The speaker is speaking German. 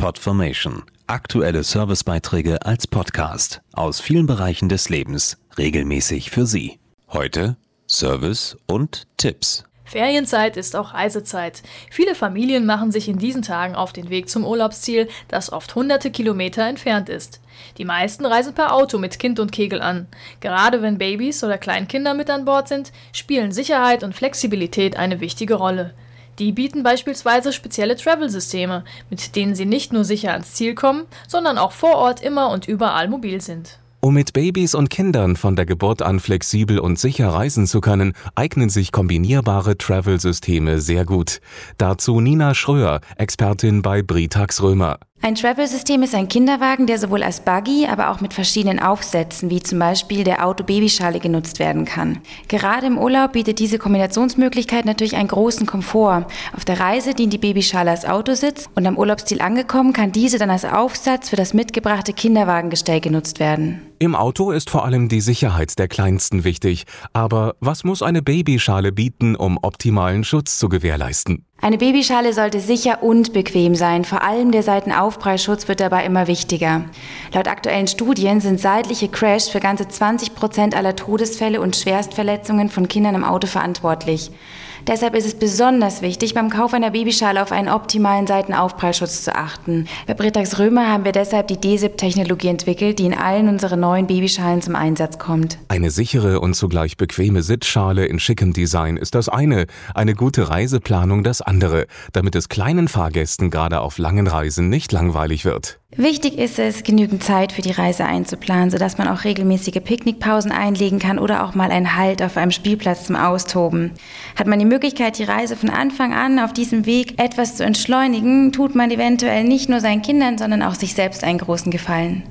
Podformation. Aktuelle Servicebeiträge als Podcast aus vielen Bereichen des Lebens regelmäßig für Sie. Heute Service und Tipps. Ferienzeit ist auch Reisezeit. Viele Familien machen sich in diesen Tagen auf den Weg zum Urlaubsziel, das oft hunderte Kilometer entfernt ist. Die meisten reisen per Auto mit Kind und Kegel an. Gerade wenn Babys oder Kleinkinder mit an Bord sind, spielen Sicherheit und Flexibilität eine wichtige Rolle. Die bieten beispielsweise spezielle Travel-Systeme, mit denen sie nicht nur sicher ans Ziel kommen, sondern auch vor Ort immer und überall mobil sind. Um mit Babys und Kindern von der Geburt an flexibel und sicher reisen zu können, eignen sich kombinierbare Travel-Systeme sehr gut. Dazu Nina Schröer, Expertin bei Britax Römer. Ein Travel-System ist ein Kinderwagen, der sowohl als Buggy, aber auch mit verschiedenen Aufsätzen, wie zum Beispiel der Auto-Babyschale, genutzt werden kann. Gerade im Urlaub bietet diese Kombinationsmöglichkeit natürlich einen großen Komfort. Auf der Reise dient die Babyschale als Autositz und am Urlaubsziel angekommen kann diese dann als Aufsatz für das mitgebrachte Kinderwagengestell genutzt werden. Im Auto ist vor allem die Sicherheit der Kleinsten wichtig. Aber was muss eine Babyschale bieten, um optimalen Schutz zu gewährleisten? Eine Babyschale sollte sicher und bequem sein. Vor allem der Seitenaufprallschutz wird dabei immer wichtiger. Laut aktuellen Studien sind seitliche Crashs für ganze 20 Prozent aller Todesfälle und Schwerstverletzungen von Kindern im Auto verantwortlich. Deshalb ist es besonders wichtig, beim Kauf einer Babyschale auf einen optimalen Seitenaufprallschutz zu achten. Bei Britax Römer haben wir deshalb die DSIP-Technologie entwickelt, die in allen unseren neuen Babyschalen zum Einsatz kommt. Eine sichere und zugleich bequeme Sitzschale in schickem Design ist das eine, eine gute Reiseplanung das andere, damit es kleinen Fahrgästen gerade auf langen Reisen nicht langweilig wird. Wichtig ist es, genügend Zeit für die Reise einzuplanen, sodass man auch regelmäßige Picknickpausen einlegen kann oder auch mal einen Halt auf einem Spielplatz zum Austoben. Hat man die Möglichkeit, die Reise von Anfang an auf diesem Weg etwas zu entschleunigen, tut man eventuell nicht nur seinen Kindern, sondern auch sich selbst einen großen Gefallen.